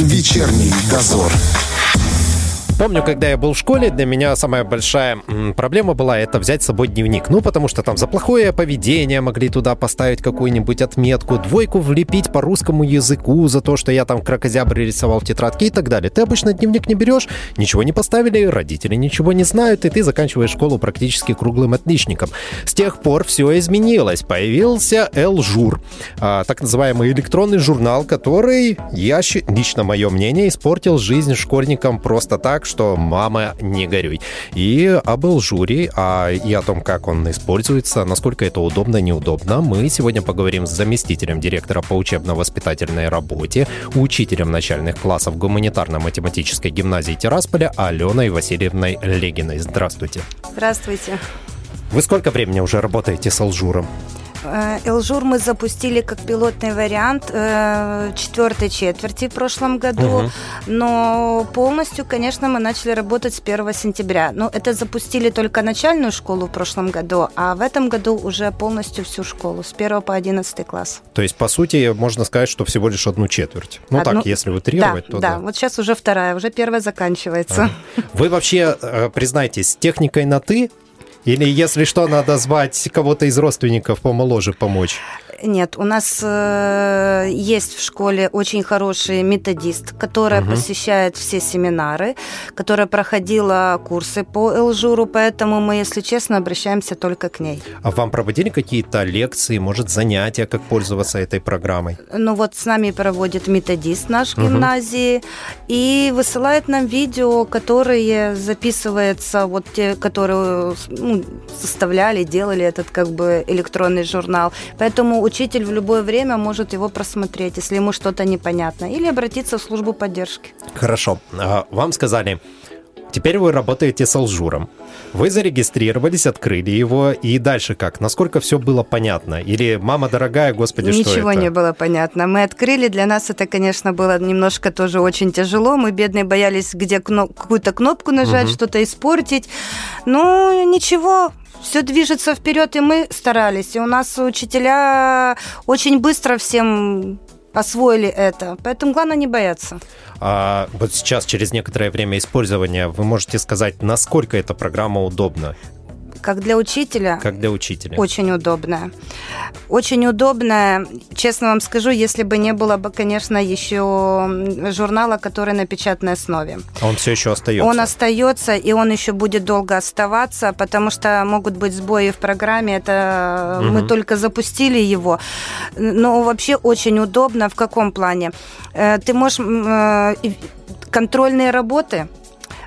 Вечерний дозор. Помню, когда я был в школе, для меня самая большая проблема была это взять с собой дневник. Ну, потому что там за плохое поведение могли туда поставить какую-нибудь отметку, двойку влепить по русскому языку за то, что я там кракозябры рисовал в тетрадке и так далее. Ты обычно дневник не берешь, ничего не поставили, родители ничего не знают, и ты заканчиваешь школу практически круглым отличником. С тех пор все изменилось. Появился Элжур, а, так называемый электронный журнал, который, я, лично мое мнение, испортил жизнь школьникам просто так, что «мама, не горюй». И об Элжуре, а и о том, как он используется, насколько это удобно, неудобно, мы сегодня поговорим с заместителем директора по учебно-воспитательной работе, учителем начальных классов гуманитарно-математической гимназии Тирасполя Аленой Васильевной Легиной. Здравствуйте. Здравствуйте. Вы сколько времени уже работаете с Алжуром? Э, Элжур мы запустили как пилотный вариант э, четвертой четверти в прошлом году, угу. но полностью, конечно, мы начали работать с 1 сентября. Но это запустили только начальную школу в прошлом году, а в этом году уже полностью всю школу, с 1 по 11 класс. То есть, по сути, можно сказать, что всего лишь одну четверть. Ну одну... так, если утрировать, да, то да. Да, вот сейчас уже вторая, уже первая заканчивается. А. Вы вообще, э, признайтесь, с техникой на «ты» Или, если что, надо звать кого-то из родственников помоложе помочь? Нет, у нас э, есть в школе очень хороший методист, которая угу. посещает все семинары, которая проходила курсы по Элжуру, поэтому мы, если честно, обращаемся только к ней. А вам проводили какие-то лекции, может, занятия, как пользоваться этой программой? Ну вот с нами проводит методист наш угу. гимназии и высылает нам видео, которые записываются, вот те, которые ну, составляли, делали этот как бы электронный журнал. Поэтому учитель в любое время может его просмотреть, если ему что-то непонятно, или обратиться в службу поддержки. Хорошо. А, вам сказали, Теперь вы работаете с Алжуром. Вы зарегистрировались, открыли его, и дальше как? Насколько все было понятно? Или «мама дорогая, господи, Ничего что это?» Ничего не было понятно. Мы открыли, для нас это, конечно, было немножко тоже очень тяжело. Мы, бедные, боялись где кноп- какую-то кнопку нажать, угу. что-то испортить. Ну, ничего, все движется вперед, и мы старались. И у нас учителя очень быстро всем освоили это. Поэтому главное не бояться. А вот сейчас, через некоторое время использования, вы можете сказать, насколько эта программа удобна? Как для учителя. Как для учителя. Очень удобная. Очень удобная. Честно вам скажу, если бы не было бы, конечно, еще журнала, который на печатной основе. А он все еще остается? Он остается, и он еще будет долго оставаться, потому что могут быть сбои в программе. Это угу. мы только запустили его. Но вообще очень удобно. В каком плане? Э, ты можешь э, контрольные работы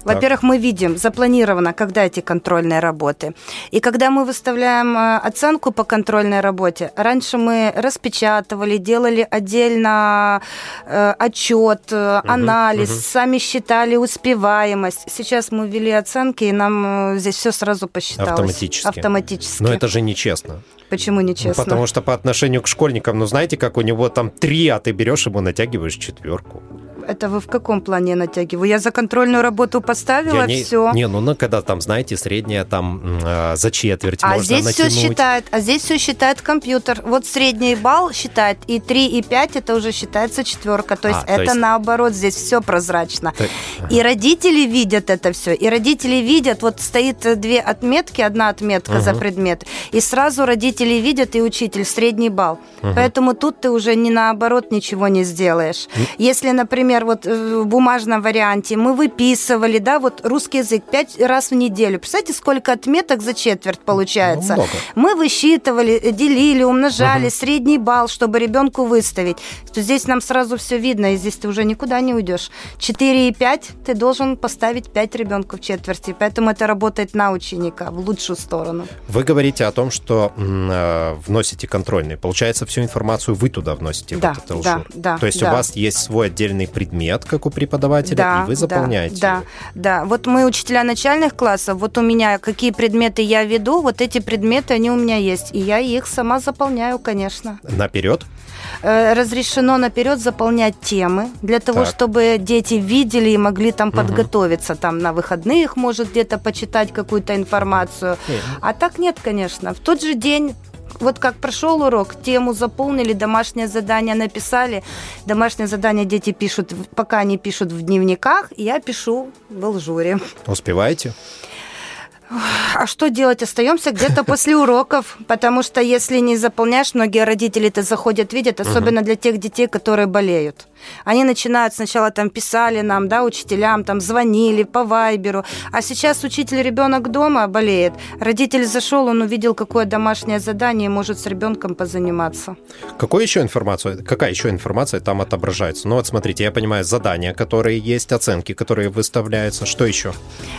во-первых, мы видим запланировано, когда эти контрольные работы. И когда мы выставляем э, оценку по контрольной работе, раньше мы распечатывали, делали отдельно э, отчет, э, анализ, угу. сами считали успеваемость. Сейчас мы ввели оценки, и нам здесь все сразу посчиталось. Автоматически. Автоматически. Но это же нечестно. Почему нечестно? Ну, потому что по отношению к школьникам, ну знаете, как у него там три, а ты берешь ему натягиваешь четверку. Это вы в каком плане натягиваю? Я за контрольную работу поставила, я не, все. Не, ну, ну когда там, знаете, средняя там э, за четверть а можно здесь натянуть. все считает, а здесь все считает компьютер. Вот средний балл считает, и 3, и 5 это уже считается четверка. То есть а, это то есть... наоборот, здесь все прозрачно. Так... И родители видят это все. И родители видят, вот стоит две отметки, одна отметка угу. за предмет, и сразу родители видят и учитель средний балл. Угу. Поэтому тут ты уже не наоборот ничего не сделаешь. Если, например, например, вот э, в бумажном варианте мы выписывали, да, вот русский язык пять раз в неделю. Представляете, сколько отметок за четверть получается? Ну, мы высчитывали, э, делили, умножали угу. средний балл, чтобы ребенку выставить. То здесь нам сразу все видно, и здесь ты уже никуда не уйдешь. 4 и 5 ты должен поставить 5 ребенку в четверти, поэтому это работает на ученика в лучшую сторону. Вы говорите о том, что э, вносите контрольный. Получается, всю информацию вы туда вносите, да, в этот да, да, То есть да. у вас есть свой отдельный предмет, предмет, как у преподавателя, да, и вы заполняете. Да, да, да. Вот мы учителя начальных классов, вот у меня какие предметы я веду, вот эти предметы, они у меня есть. И я их сама заполняю, конечно. Наперед? Э, разрешено наперед заполнять темы для того, так. чтобы дети видели и могли там угу. подготовиться, там на выходных, может где-то почитать какую-то информацию. А так нет, конечно. В тот же день вот как прошел урок, тему заполнили, домашнее задание написали. Домашнее задание дети пишут, пока они пишут в дневниках, я пишу в Алжуре. Успеваете? А что делать? Остаемся где-то после уроков, потому что если не заполняешь, многие родители-то заходят, видят, особенно для тех детей, которые болеют. Они начинают сначала там писали нам, да, учителям, там звонили по вайберу, а сейчас учитель ребенок дома болеет, родитель зашел, он увидел, какое домашнее задание, может с ребенком позаниматься. Какую еще информацию, какая еще информация там отображается? Ну вот смотрите, я понимаю, задания, которые есть, оценки, которые выставляются, что еще?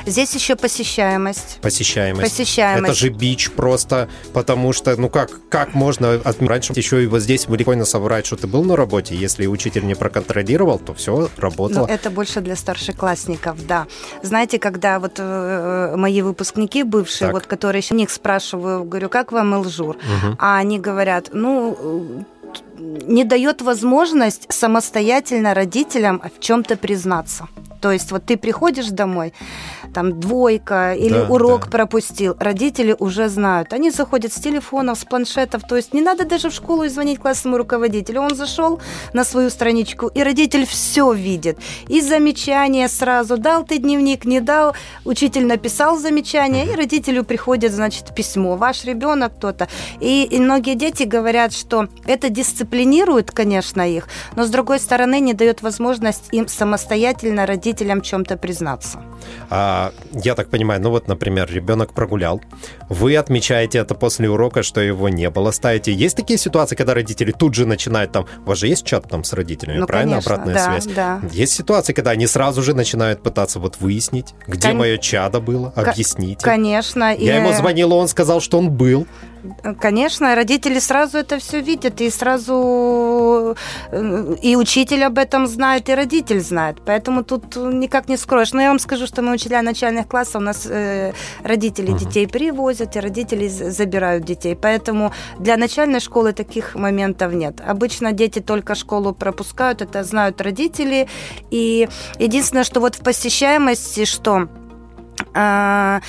Здесь еще посещаемость. Посещаемость. Посещаемость. Это же бич просто, потому что, ну как, как можно, раньше еще и вот здесь легко соврать, что ты был на работе, если учитель не проконтролировал контролировал, то все работало. Ну, это больше для старшеклассников, да. Знаете, когда вот э, мои выпускники бывшие, так. вот которые еще них спрашиваю, говорю, как вам Элжур? Угу. А они говорят, ну не дает возможность самостоятельно родителям в чем-то признаться. То есть вот ты приходишь домой, там двойка или да, урок да. пропустил, родители уже знают. Они заходят с телефонов, с планшетов, то есть не надо даже в школу и звонить классному руководителю. Он зашел на свою страничку, и родитель все видит. И замечания сразу, дал ты дневник, не дал, учитель написал замечание, и родителю приходит, значит, письмо, ваш ребенок кто-то. И, и многие дети говорят, что это дисциплинирует, конечно, их, но с другой стороны не дает возможность им самостоятельно родителям чем-то признаться. А, я так понимаю, ну вот, например, ребенок прогулял, вы отмечаете это после урока, что его не было, ставите. Есть такие ситуации, когда родители тут же начинают там, у вас же есть чат там с родителями, ну, правильно, конечно, обратная да, связь? Да. Есть ситуации, когда они сразу же начинают пытаться вот выяснить, где Кон... мое чадо было, объяснить. Конечно. Я и... ему звонила, он сказал, что он был. Конечно, родители сразу это все видят, и сразу э, и учитель об этом знает, и родитель знает. Поэтому тут никак не скроешь. Но я вам скажу, что мы учителя начальных классов, у нас э, родители uh-huh. детей привозят, и родители забирают детей. Поэтому для начальной школы таких моментов нет. Обычно дети только школу пропускают, это знают родители. И единственное, что вот в посещаемости, что а,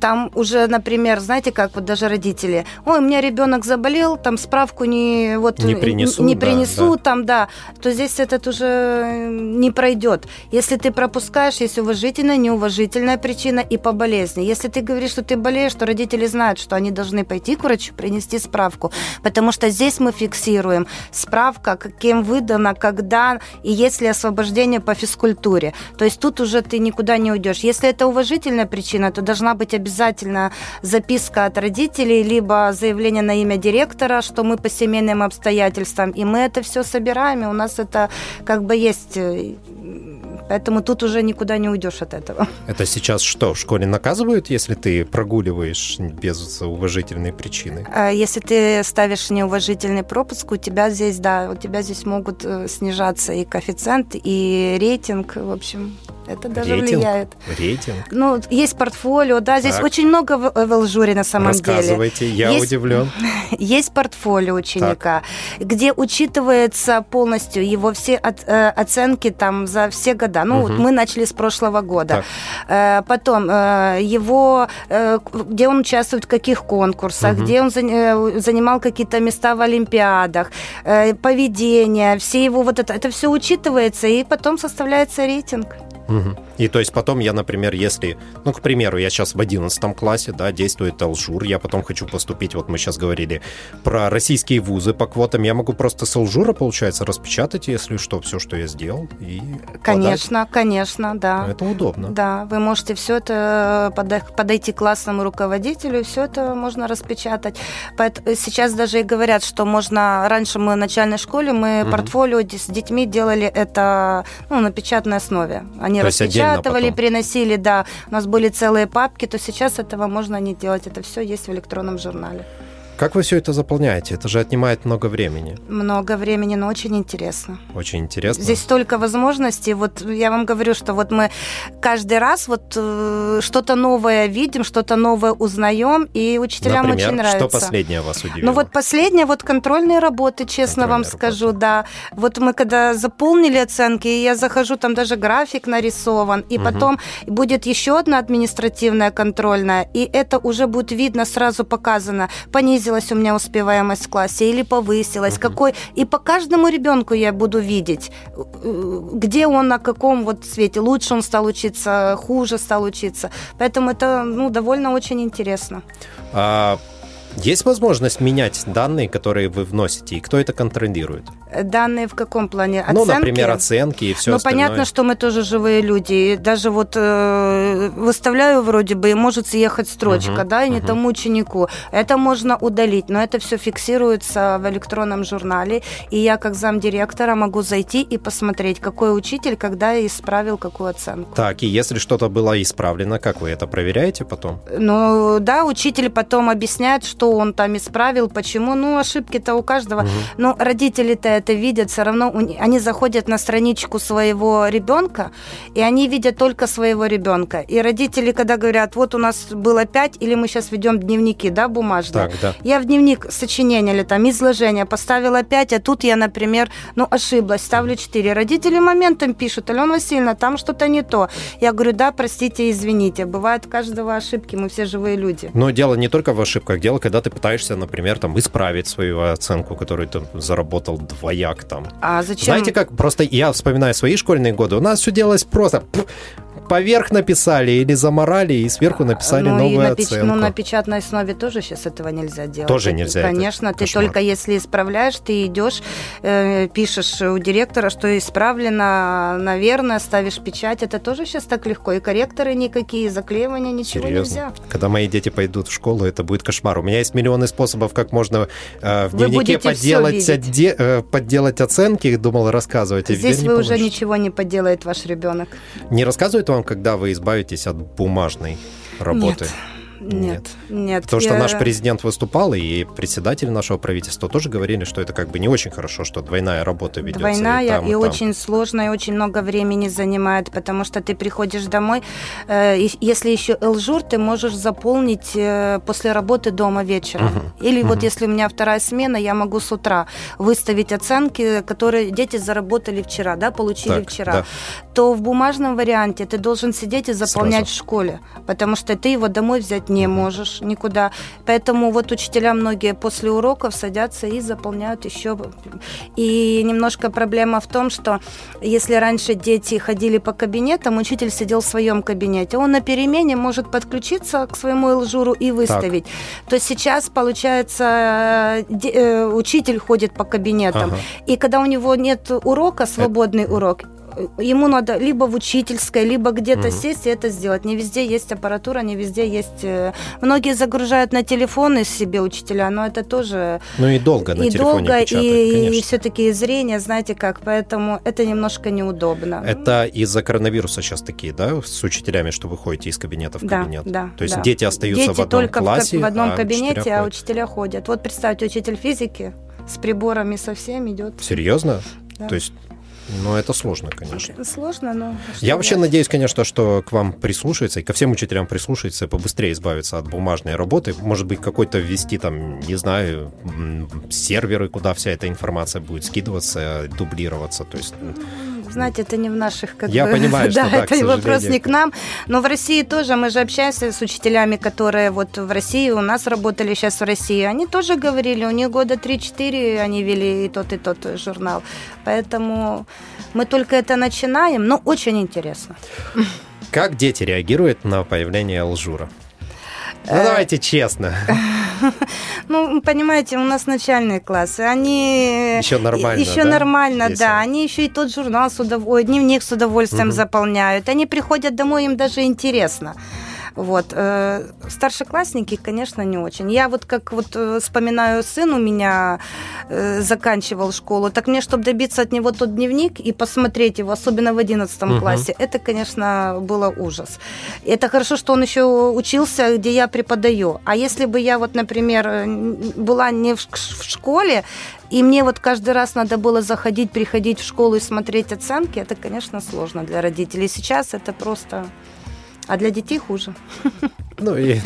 там уже, например, знаете, как вот даже родители, ой, у меня ребенок заболел, там справку не вот не принесу, не принесу да, да. там, да, то здесь этот уже не пройдет. Если ты пропускаешь, есть уважительная, неуважительная причина и по болезни. Если ты говоришь, что ты болеешь, то родители знают, что они должны пойти к врачу, принести справку, потому что здесь мы фиксируем справка, каким выдано, когда и есть ли освобождение по физкультуре. То есть тут уже ты никуда не уйдешь. Если это уважительная причина, то должна быть обязательно обязательно записка от родителей, либо заявление на имя директора, что мы по семейным обстоятельствам, и мы это все собираем, и у нас это как бы есть э, Поэтому тут уже никуда не уйдешь от этого. Это сейчас что, в школе наказывают, если ты прогуливаешь без уважительной причины? А если ты ставишь неуважительный пропуск, у тебя здесь, да, у тебя здесь могут э, снижаться и коэффициент, и рейтинг, в общем, это даже рейтинг? влияет. Рейтинг? Ну, есть портфолио, да, здесь так. очень много в, в Элжуре на самом Рассказывайте, деле. я есть, удивлен. Есть портфолио ученика, так. где учитывается полностью его все от, э, оценки там за все года года. Ну, угу. вот мы начали с прошлого года. Так. Э, потом э, его, э, где он участвует в каких конкурсах, угу. где он занимал какие-то места в Олимпиадах, поведение, все его вот это, это все учитывается, и потом составляется рейтинг. Угу. И то есть потом я, например, если, ну, к примеру, я сейчас в 11 классе, да, действует Алжур, я потом хочу поступить, вот мы сейчас говорили про российские вузы по квотам, я могу просто с Алжура, получается, распечатать, если что, все, что я сделал, и Конечно, подать. конечно, да. Это удобно. Да, вы можете все это подойти к классному руководителю, все это можно распечатать. Сейчас даже и говорят, что можно, раньше мы в начальной школе, мы угу. портфолио с детьми делали это ну, на печатной основе. Они То распечатывали, приносили, да. У нас были целые папки, то сейчас этого можно не делать. Это все есть в электронном журнале. Как вы все это заполняете? Это же отнимает много времени. Много времени, но очень интересно. Очень интересно. Здесь столько возможностей. Вот я вам говорю, что вот мы каждый раз вот э, что-то новое видим, что-то новое узнаем, и учителям Например, очень нравится. что последнее вас удивило? Ну вот последнее, вот контрольные работы, честно контрольные вам работы. скажу, да. Вот мы когда заполнили оценки, я захожу, там даже график нарисован, и угу. потом будет еще одна административная контрольная, и это уже будет видно, сразу показано, понизить снизилась у меня успеваемость в классе или повысилась, угу. какой... И по каждому ребенку я буду видеть, где он, на каком вот свете. Лучше он стал учиться, хуже стал учиться. Поэтому это, ну, довольно очень интересно. А есть возможность менять данные, которые вы вносите, и кто это контролирует? Данные в каком плане? Оценки? Ну, например, оценки и все ну, остальное. понятно, что мы тоже живые люди. И даже вот э, выставляю вроде бы, и может съехать строчка, угу, да, и не угу. тому ученику. Это можно удалить, но это все фиксируется в электронном журнале, и я как замдиректора могу зайти и посмотреть, какой учитель когда исправил какую оценку. Так, и если что-то было исправлено, как вы это проверяете потом? Ну, да, учитель потом объясняет, что он там исправил, почему. Ну, ошибки-то у каждого. Угу. Но родители-то это видят, все равно они заходят на страничку своего ребенка, и они видят только своего ребенка. И родители, когда говорят, вот у нас было пять, или мы сейчас ведем дневники, да, бумажные. Так, да. Я в дневник сочинения или там изложения поставила пять, а тут я, например, ну, ошиблась, ставлю четыре. Родители моментом пишут, Алена Васильевна, там что-то не то. Я говорю, да, простите, извините. Бывают у каждого ошибки, мы все живые люди. Но дело не только в ошибках, дело, когда ты пытаешься, например, там, исправить свою оценку, которую ты заработал двояк там. А зачем? Знаете как, просто я вспоминаю свои школьные годы, у нас все делалось просто поверх написали или заморали и сверху написали ну, новую и на печ... оценку. Ну, на печатной основе тоже сейчас этого нельзя делать. Тоже нельзя. Конечно, ты кошмар. только если исправляешь, ты идешь, э, пишешь у директора, что исправлено, наверное, ставишь печать. Это тоже сейчас так легко. И корректоры никакие, заклеивания, ничего Серьезно? нельзя. Когда мои дети пойдут в школу, это будет кошмар. У меня есть миллионы способов, как можно э, в дневнике подделать, отде... э, подделать оценки, думал рассказывать. Здесь вы уже ничего не подделает ваш ребенок. Не рассказывает вам, когда вы избавитесь от бумажной работы? Нет. Нет, нет. Потому я... что наш президент выступал, и председатель нашего правительства тоже говорили, что это как бы не очень хорошо, что двойная работа ведется. Двойная и, там, и, и очень сложная, и очень много времени занимает, потому что ты приходишь домой, э, если еще элжур, ты можешь заполнить э, после работы дома вечером. Угу. Или угу. вот если у меня вторая смена, я могу с утра выставить оценки, которые дети заработали вчера, да, получили так, вчера. Да. То в бумажном варианте ты должен сидеть и заполнять Сразу. в школе, потому что ты его домой взять не можешь никуда. Поэтому вот учителя многие после уроков садятся и заполняют еще. И немножко проблема в том, что если раньше дети ходили по кабинетам, учитель сидел в своем кабинете, он на перемене может подключиться к своему элжуру и выставить. Так. То сейчас, получается, э, учитель ходит по кабинетам. Ага. И когда у него нет урока, свободный это... урок, ему надо либо в учительской, либо где-то угу. сесть и это сделать. Не везде есть аппаратура, не везде есть... Э, многие загружают на телефоны себе учителя, но это тоже... Ну и долго на и телефоне долго, печатать, и, и все-таки зрение, знаете как, поэтому это немножко неудобно. Это из-за коронавируса сейчас такие, да, с учителями, что вы ходите из кабинета в кабинет? Да, То есть да. дети остаются дети в одном только классе, в, в одном а кабинете, а учителя ходят. Вот представьте, учитель физики с приборами совсем идет. Серьезно? Да. То есть ну, это сложно, конечно. Это сложно, но... Я вообще надеюсь, конечно, что к вам прислушается, и ко всем учителям прислушается, побыстрее избавиться от бумажной работы. Может быть, какой-то ввести там, не знаю, серверы, куда вся эта информация будет скидываться, дублироваться. То есть знаете, это не в наших... Как Я бы, понимаю, что да, это вопрос не к нам. Но в России тоже, мы же общаемся с учителями, которые вот в России, у нас работали сейчас в России. Они тоже говорили, у них года 3-4 они вели и тот, и тот журнал. Поэтому мы только это начинаем, но очень интересно. Как дети реагируют на появление Алжура? Ну, давайте честно. Ну, понимаете, у нас начальные классы, они... Еще нормально, Еще да? нормально, Весело. да. Они еще и тот журнал с удовольствием, дневник с удовольствием угу. заполняют. Они приходят домой, им даже интересно. Вот. Э, старшеклассники, конечно, не очень. Я вот как вот э, вспоминаю, сын у меня э, заканчивал школу, так мне, чтобы добиться от него тот дневник и посмотреть его, особенно в 11 угу. классе, это, конечно, было ужас. Это хорошо, что он еще учился, где я преподаю. А если бы я вот, например, была не в школе, и мне вот каждый раз надо было заходить, приходить в школу и смотреть оценки, это, конечно, сложно для родителей. Сейчас это просто А для детей хуже. Ну и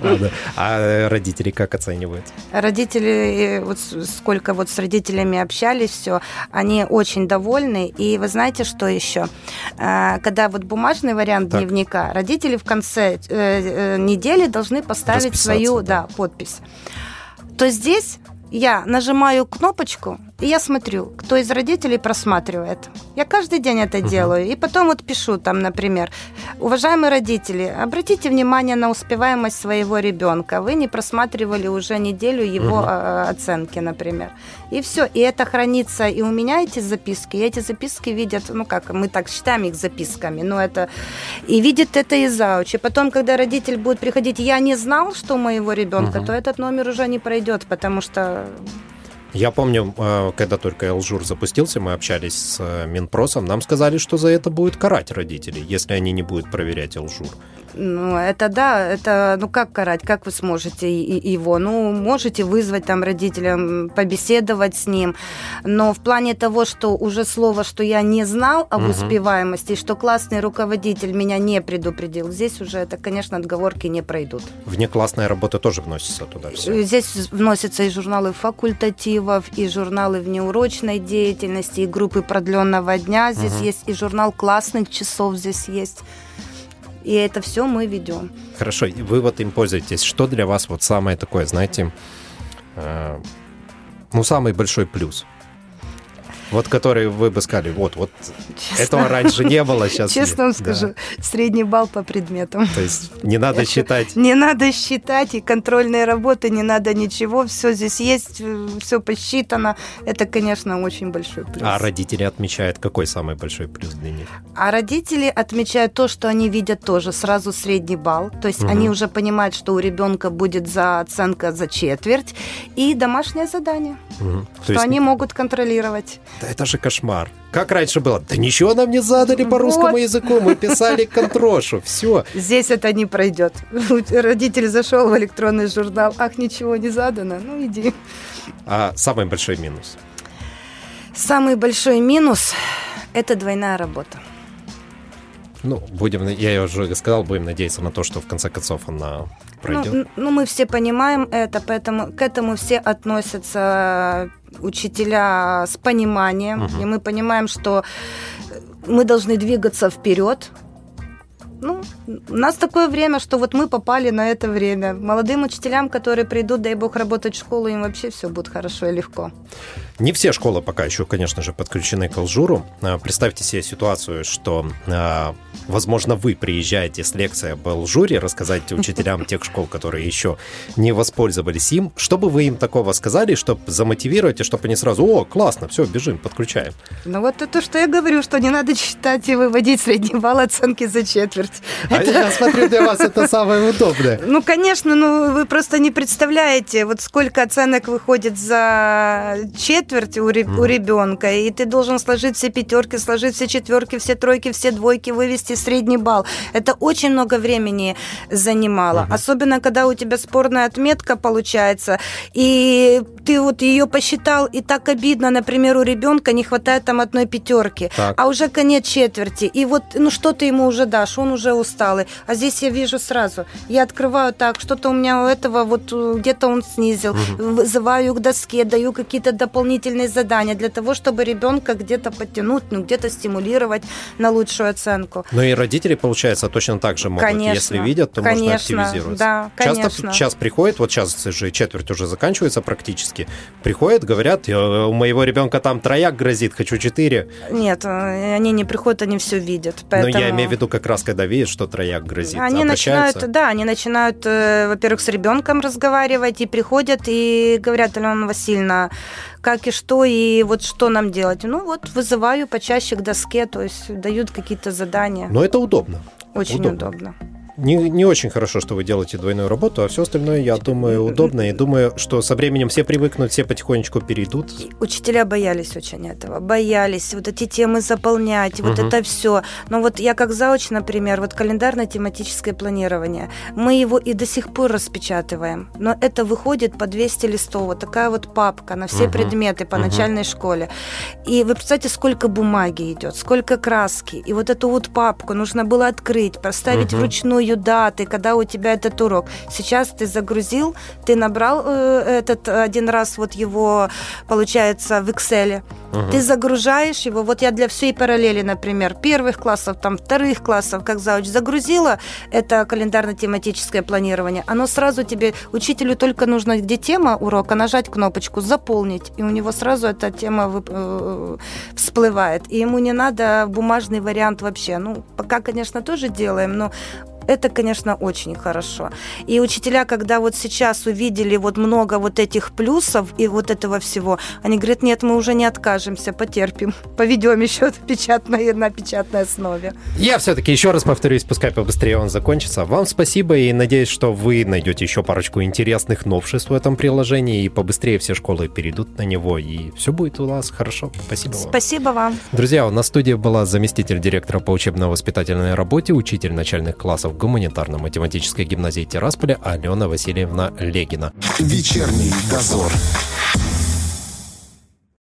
ладно. А родители как оценивают? Родители, вот сколько вот с родителями общались, все, они очень довольны. И вы знаете, что еще? А, когда вот бумажный вариант так. дневника, родители в конце э, э, недели должны поставить свою да. Да, подпись. То здесь я нажимаю кнопочку, и я смотрю, кто из родителей просматривает. Я каждый день это uh-huh. делаю. И потом вот пишу там, например, уважаемые родители, обратите внимание на успеваемость своего ребенка. Вы не просматривали уже неделю его uh-huh. оценки, например. И все. И это хранится и у меня эти записки. И эти записки видят, ну как, мы так считаем их записками, но это... И видит это и зауч. И потом, когда родитель будет приходить, я не знал, что у моего ребенка, uh-huh. то этот номер уже не пройдет, потому что я помню, э, когда только Элжур запустился, мы общались с э, Минпросом, нам сказали, что за это будет карать родителей, если они не будут проверять Элжур. Ну, это да, это, ну, как карать, как вы сможете его? Ну, можете вызвать там родителям, побеседовать с ним, но в плане того, что уже слово, что я не знал об угу. успеваемости, что классный руководитель меня не предупредил, здесь уже это, конечно, отговорки не пройдут. Внеклассная работа тоже вносится туда все? Здесь вносятся и журналы факультативов, и журналы внеурочной деятельности, и группы продленного дня, здесь угу. есть и журнал классных часов здесь есть и это все мы ведем. Хорошо, вы вот им пользуетесь. Что для вас вот самое такое, знаете, э, ну, самый большой плюс? Вот который вы бы сказали, вот, вот Честно? этого раньше не было, сейчас Честно вам скажу, да. средний балл по предметам. То есть не надо считать? Не надо считать, и контрольные работы, не надо ничего, все здесь есть, все посчитано. Это, конечно, очень большой плюс. А родители отмечают, какой самый большой плюс для них? А родители отмечают то, что они видят тоже, сразу средний балл. То есть угу. они уже понимают, что у ребенка будет за оценка за четверть, и домашнее задание, угу. что есть... они могут контролировать. Да это же кошмар. Как раньше было? Да ничего нам не задали по вот. русскому языку, мы писали контрошу, все. Здесь это не пройдет. Родитель зашел в электронный журнал, ах, ничего не задано, ну иди. А самый большой минус? Самый большой минус – это двойная работа. Ну, будем, я уже сказал, будем надеяться на то, что в конце концов она пройдет. Ну, ну мы все понимаем это, поэтому к этому все относятся учителя с пониманием, угу. и мы понимаем, что мы должны двигаться вперед, ну, у нас такое время, что вот мы попали на это время. Молодым учителям, которые придут, дай бог, работать в школу, им вообще все будет хорошо и легко. Не все школы пока еще, конечно же, подключены к Алжуру. А, представьте себе ситуацию, что а, Возможно, вы приезжаете с лекцией об Алжуре, рассказать учителям тех школ, которые еще не воспользовались им. Что бы вы им такого сказали, чтобы замотивировать, и чтобы они сразу, о, классно, все, бежим, подключаем? Ну вот это то, что я говорю, что не надо читать и выводить средний балл оценки за четверть. А я смотрю, для вас это самое удобное. Ну, конечно, ну вы просто не представляете, вот сколько оценок выходит за четверть у, mm. у ребенка, и ты должен сложить все пятерки, сложить все четверки, все тройки, все двойки, вывести средний балл. Это очень много времени занимало. Угу. Особенно, когда у тебя спорная отметка получается, и ты вот ее посчитал, и так обидно, например, у ребенка не хватает там одной пятерки, так. а уже конец четверти, и вот, ну что ты ему уже дашь, он уже усталый. А здесь я вижу сразу, я открываю так, что-то у меня у этого вот э, где-то он снизил, угу. вызываю к доске, даю какие-то дополнительные задания для того, чтобы ребенка где-то подтянуть, ну где-то стимулировать на лучшую оценку. Но и родители, получается, точно так же могут. Конечно, Если видят, то конечно, можно активизироваться. Да, конечно. Часто час приходит, вот сейчас же четверть уже заканчивается практически, приходят, говорят, у моего ребенка там трояк грозит, хочу четыре. Нет, э, они не приходят, они все видят. Поэтому... Но я имею в виду как раз, когда видят, что трояк грозит. Они начинают, да, они начинают, э, во-первых, с ребенком разговаривать и приходят и говорят, Алена Васильевна, как и что, и вот что нам делать. Ну вот вызываю почаще к доске, то есть дают какие-то задания. Но это удобно. Очень удобно. удобно. Не, не очень хорошо, что вы делаете двойную работу, а все остальное, я думаю, удобно. И думаю, что со временем все привыкнут, все потихонечку перейдут. Учителя боялись очень этого. Боялись вот эти темы заполнять, вот угу. это все. Но вот я как зауч, например, вот календарно-тематическое планирование, мы его и до сих пор распечатываем. Но это выходит по 200 листов. Вот такая вот папка на все угу. предметы по угу. начальной школе. И вы представьте, сколько бумаги идет, сколько краски. И вот эту вот папку нужно было открыть, поставить угу. вручную даты, когда у тебя этот урок. Сейчас ты загрузил, ты набрал э, этот один раз вот его, получается, в Excel. Угу. Ты загружаешь его. Вот я для всей параллели, например, первых классов, там вторых классов, как зауч, загрузила это календарно-тематическое планирование. Оно сразу тебе, учителю только нужно, где тема урока, нажать кнопочку «Заполнить», и у него сразу эта тема э, всплывает. И ему не надо бумажный вариант вообще. Ну, пока, конечно, тоже делаем, но это, конечно, очень хорошо. И учителя, когда вот сейчас увидели вот много вот этих плюсов и вот этого всего, они говорят, нет, мы уже не откажемся, потерпим, поведем еще печатное, на печатной основе. Я все-таки еще раз повторюсь, пускай побыстрее он закончится. Вам спасибо и надеюсь, что вы найдете еще парочку интересных новшеств в этом приложении и побыстрее все школы перейдут на него, и все будет у вас хорошо. Спасибо вам. Спасибо вам. Друзья, у нас в студии была заместитель директора по учебно-воспитательной работе, учитель начальных классов гуманитарно-математической гимназии Тирасполя Алена Васильевна Легина. Вечерний дозор.